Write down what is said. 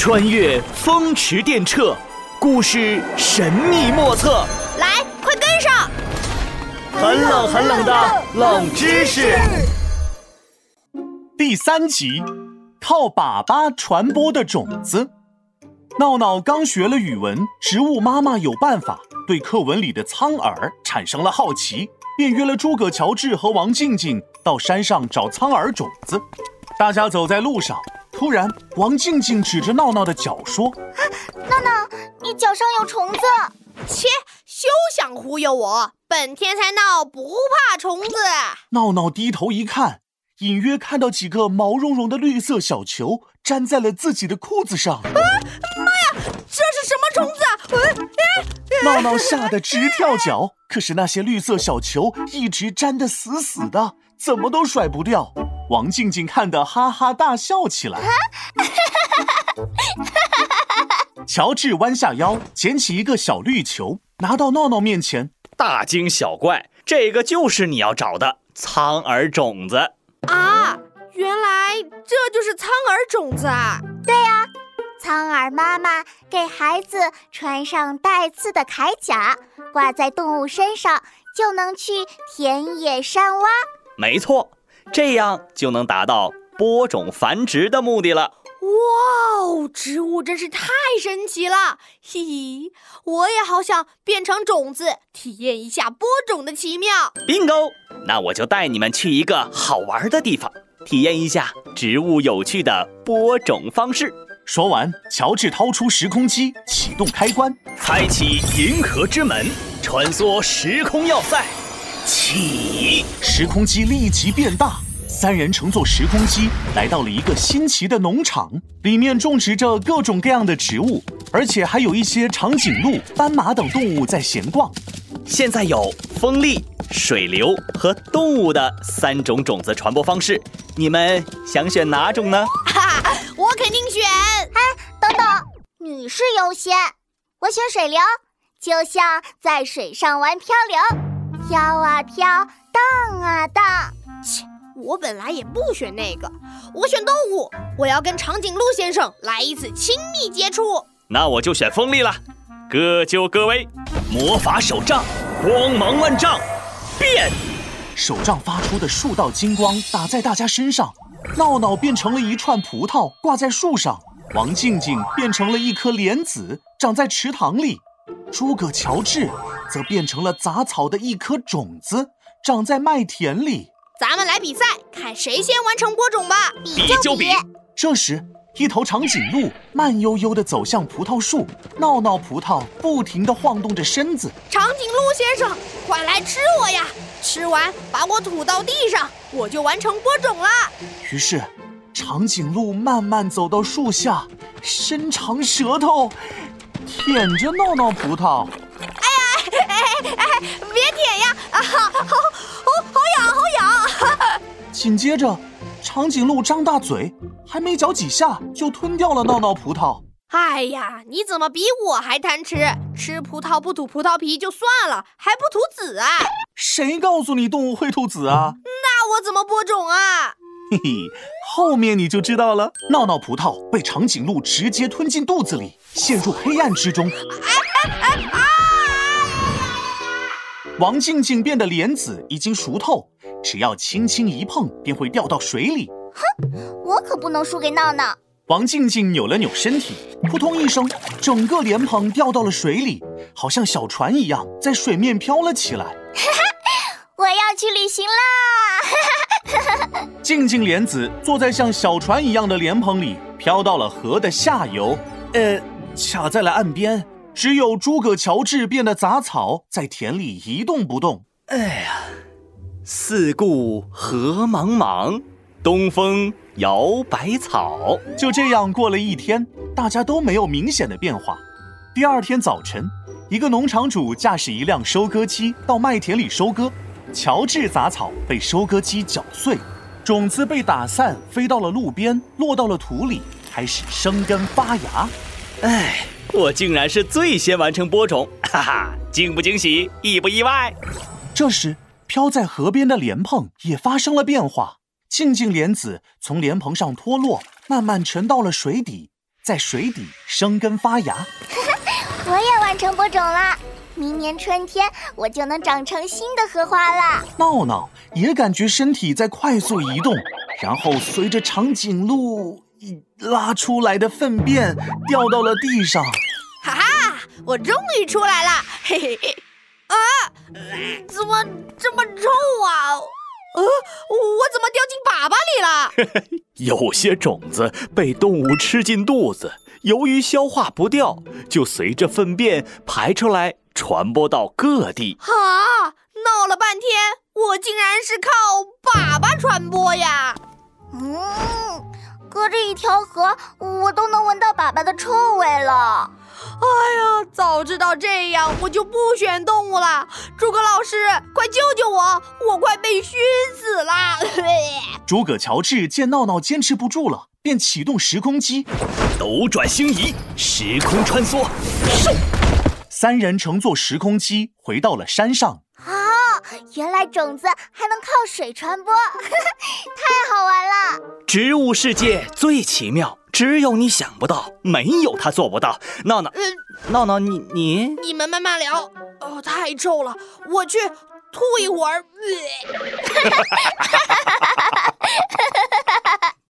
穿越风驰电掣，故事神秘莫测。来，快跟上！很冷很冷的冷知识。第三集，靠粑粑传播的种子。闹闹刚学了语文，植物妈妈有办法，对课文里的苍耳产生了好奇，便约了诸葛乔治和王静静到山上找苍耳种子。大家走在路上，突然王静静指着闹闹的脚说：“闹闹，你脚上有虫子！”切，休想忽悠我！本天才闹不怕虫子。闹闹低头一看，隐约看到几个毛茸茸的绿色小球粘在了自己的裤子上。啊妈呀，这是什么虫子啊？闹闹吓得直跳脚，可是那些绿色小球一直粘得死死的，怎么都甩不掉。王静静看得哈哈大笑起来。乔治弯下腰捡起一个小绿球，拿到闹闹面前。大惊小怪，这个就是你要找的苍耳种子啊！原来这就是苍耳种子啊！对呀，苍耳妈妈给孩子穿上带刺的铠甲，挂在动物身上，就能去田野山洼。没错，这样就能达到播种繁殖的目的了。哇哦，植物真是太神奇了！嘿嘿，我也好想变成种子，体验一下播种的奇妙。Bingo！那我就带你们去一个好玩的地方，体验一下植物有趣的播种方式。说完，乔治掏出时空机，启动开关，开启银河之门，穿梭时空要塞，起！时空机立即变大。三人乘坐时空机来到了一个新奇的农场，里面种植着各种各样的植物，而且还有一些长颈鹿、斑马等动物在闲逛。现在有风力、水流和动物的三种种子传播方式，你们想选哪种呢？哈哈，我肯定选。哎，等等，女士优先，我选水流，就像在水上玩漂流，飘啊飘，荡啊荡。切。我本来也不选那个，我选动物。我要跟长颈鹿先生来一次亲密接触。那我就选风力了，各就各位。魔法手杖，光芒万丈，变！手杖发出的数道金光打在大家身上，闹闹变成了一串葡萄挂在树上，王静静变成了一颗莲子长在池塘里，诸葛乔治则变成了杂草的一颗种子长在麦田里。咱们来比赛，看谁先完成播种吧！比就比。这时，一头长颈鹿慢悠悠地走向葡萄树，闹闹葡萄不停地晃动着身子。长颈鹿先生，快来吃我呀！吃完把我吐到地上，我就完成播种了。于是，长颈鹿慢慢走到树下，伸长舌头舔着闹闹葡萄。哎呀，哎哎，别舔呀！啊，好，好，好，好痒，好痒。紧接着，长颈鹿张大嘴，还没嚼几下就吞掉了闹闹葡萄。哎呀，你怎么比我还贪吃？吃葡萄不吐葡萄皮就算了，还不吐籽啊？谁告诉你动物会吐籽啊？那我怎么播种啊？嘿嘿，后面你就知道了。闹闹葡萄被长颈鹿直接吞进肚子里，陷入黑暗之中。哎哎哎啊！王静静变的莲子已经熟透。只要轻轻一碰，便会掉到水里。哼，我可不能输给闹闹。王静静扭了扭身体，扑通一声，整个莲蓬掉到了水里，好像小船一样在水面飘了起来。哈哈，我要去旅行啦！哈哈，静静莲子坐在像小船一样的莲蓬里，飘到了河的下游，呃，卡在了岸边。只有诸葛乔治变的杂草在田里一动不动。哎呀！四顾何茫茫，东风摇百草。就这样过了一天，大家都没有明显的变化。第二天早晨，一个农场主驾驶一辆收割机到麦田里收割，乔治杂草被收割机搅碎，种子被打散，飞到了路边，落到了土里，开始生根发芽。哎，我竟然是最先完成播种，哈哈，惊不惊喜，意不意外？这时。飘在河边的莲蓬也发生了变化，静静莲子从莲蓬上脱落，慢慢沉到了水底。在水底生根发芽。我也完成播种了，明年春天我就能长成新的荷花了。闹闹也感觉身体在快速移动，然后随着长颈鹿拉出来的粪便掉到了地上。哈哈，我终于出来了！嘿嘿嘿。啊，怎么这么臭啊？呃，我怎么掉进粑粑里了？有些种子被动物吃进肚子，由于消化不掉，就随着粪便排出来，传播到各地。啊！闹了半天，我竟然是靠粑粑传播呀！嗯，隔着一条河，我都能闻到粑粑的臭味了。哎呀，早知道这样，我就不选动物了。诸葛老师，快救救我！我快被熏死了。诸葛乔治见闹闹坚持不住了，便启动时空机，斗转星移，时空穿梭。嗖！三人乘坐时空机回到了山上。啊，原来种子还能靠水传播，太好玩了！植物世界最奇妙。只有你想不到，没有他做不到。闹闹，闹闹，你你你们慢慢聊。哦，太臭了，我去吐一会儿。